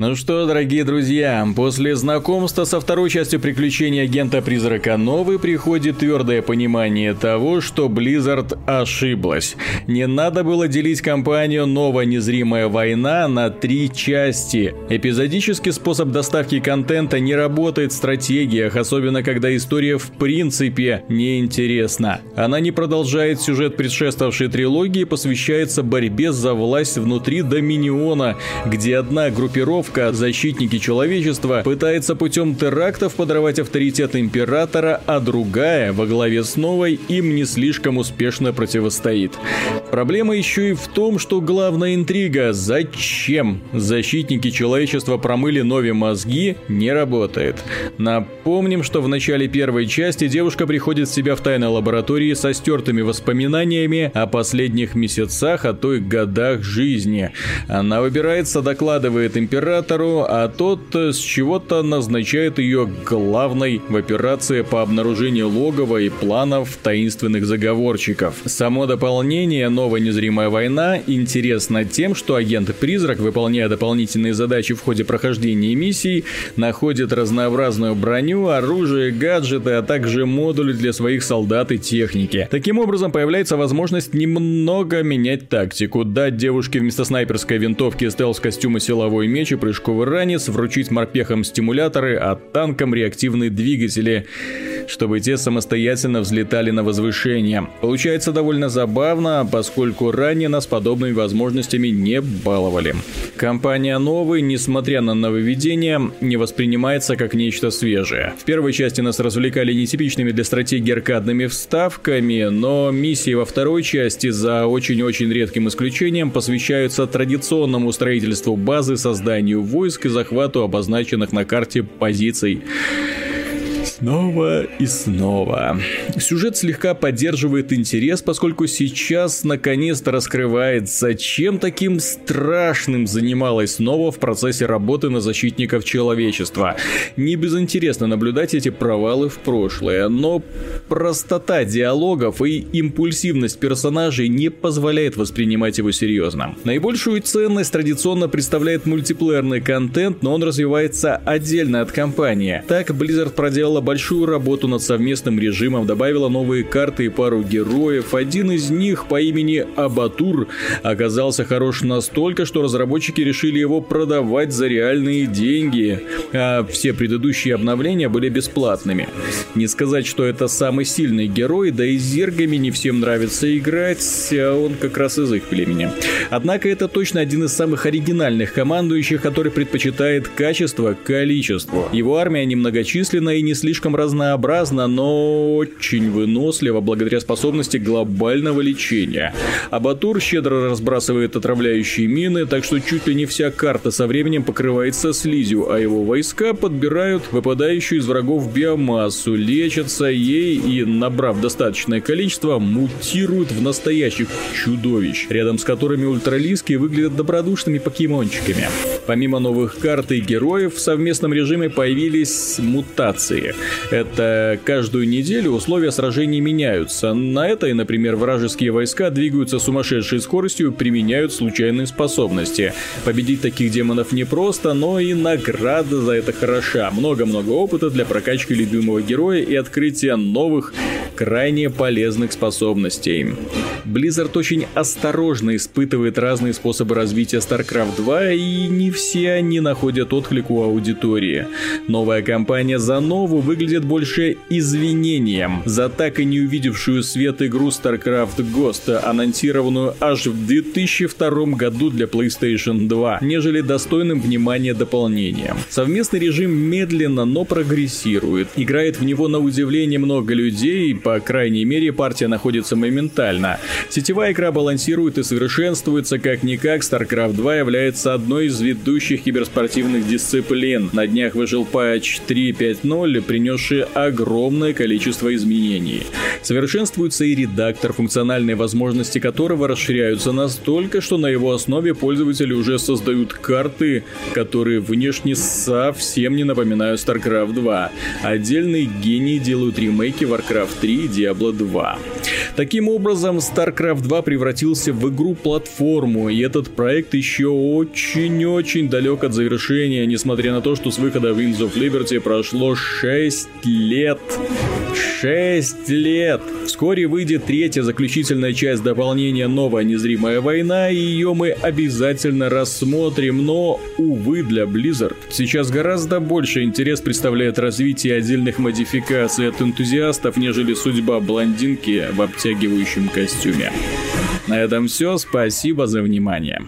Ну что, дорогие друзья, после знакомства со второй частью приключений агента Призрака Новый приходит твердое понимание того, что Blizzard ошиблась. Не надо было делить кампанию «Новая незримая война» на три части. Эпизодический способ доставки контента не работает в стратегиях, особенно когда история в принципе неинтересна. Она не продолжает сюжет предшествовавшей трилогии и посвящается борьбе за власть внутри Доминиона, где одна группировка группировка «Защитники человечества» пытается путем терактов подорвать авторитет императора, а другая, во главе с новой, им не слишком успешно противостоит. Проблема еще и в том, что главная интрига «Зачем?» защитники человечества промыли Нови мозги не работает. Напомним, что в начале первой части девушка приходит в себя в тайной лаборатории со стертыми воспоминаниями о последних месяцах, а то и годах жизни. Она выбирается, докладывает императору, а тот с чего-то назначает ее главной в операции по обнаружению логова и планов таинственных заговорщиков. Само дополнение «Новая незримая война» интересно тем, что агент-призрак, выполняя дополнительные задачи в ходе прохождения миссий, находит разнообразную броню, оружие, гаджеты, а также модули для своих солдат и техники. Таким образом, появляется возможность немного менять тактику, дать девушке вместо снайперской винтовки стелс-костюма силовой меч и прыжковый ранец, вручить морпехам стимуляторы, а танкам реактивные двигатели чтобы те самостоятельно взлетали на возвышение. Получается довольно забавно, поскольку ранее нас подобными возможностями не баловали. Компания новый, несмотря на нововведения, не воспринимается как нечто свежее. В первой части нас развлекали нетипичными для стратегии аркадными вставками, но миссии во второй части, за очень-очень редким исключением, посвящаются традиционному строительству базы, созданию войск и захвату обозначенных на карте позиций. Снова и снова. Сюжет слегка поддерживает интерес, поскольку сейчас наконец-то раскрывается, чем таким страшным занималась снова в процессе работы на защитников человечества. Не безинтересно наблюдать эти провалы в прошлое, но простота диалогов и импульсивность персонажей не позволяет воспринимать его серьезно. Наибольшую ценность традиционно представляет мультиплеерный контент, но он развивается отдельно от кампании. Так Blizzard проделала большую работу над совместным режимом, добавила новые карты и пару героев. Один из них по имени Абатур оказался хорош настолько, что разработчики решили его продавать за реальные деньги, а все предыдущие обновления были бесплатными. Не сказать, что это самый сильный герой, да и с зергами не всем нравится играть, а он как раз из их племени. Однако это точно один из самых оригинальных командующих, который предпочитает качество количеству. Его армия немногочисленна и не слишком разнообразна, но очень вынослива благодаря способности глобального лечения. Абатур щедро разбрасывает отравляющие мины, так что чуть ли не вся карта со временем покрывается слизью, а его войска подбирают выпадающую из врагов биомассу, лечатся ей и, набрав достаточное количество, мутируют в настоящих чудовищ, рядом с которыми ультралиски выглядят добродушными покемончиками. Помимо новых карт и героев, в совместном режиме появились мутации. Это каждую неделю условия сражений меняются. На этой, например, вражеские войска двигаются сумасшедшей скоростью применяют случайные способности. Победить таких демонов непросто, но и награда за это хороша. Много-много опыта для прокачки любимого героя и открытия новых, крайне полезных способностей. Blizzard очень осторожно испытывает разные способы развития StarCraft 2, и не все они находят отклик у аудитории. Новая кампания за новую выглядит больше извинением за так и не увидевшую свет игру StarCraft Ghost, анонсированную аж в 2002 году для PlayStation 2, нежели достойным внимания дополнением. Совместный режим медленно, но прогрессирует. Играет в него на удивление много людей, по крайней мере партия находится моментально. Сетевая игра балансирует и совершенствуется как-никак, StarCraft 2 является одной из ведущих киберспортивных дисциплин. На днях вышел патч 3.5.0, принесший огромное количество изменений. Совершенствуется и редактор, функциональные возможности которого расширяются настолько, что на его основе пользователи уже создают карты, которые внешне совсем не напоминают StarCraft 2. Отдельные гении делают ремейки Warcraft 3 и Diablo 2. Таким образом, StarCraft 2 превратился в игру-платформу, и этот проект еще очень-очень далек от завершения, несмотря на то, что с выхода Wings of Liberty прошло 6 лет. 6 лет! Вскоре выйдет третья заключительная часть дополнения «Новая незримая война», и ее мы обязательно рассмотрим, но, увы, для Blizzard сейчас гораздо больше интерес представляет развитие отдельных модификаций от энтузиастов, нежели судьба блондинки в обтягивающем костюме. На этом все, спасибо за внимание.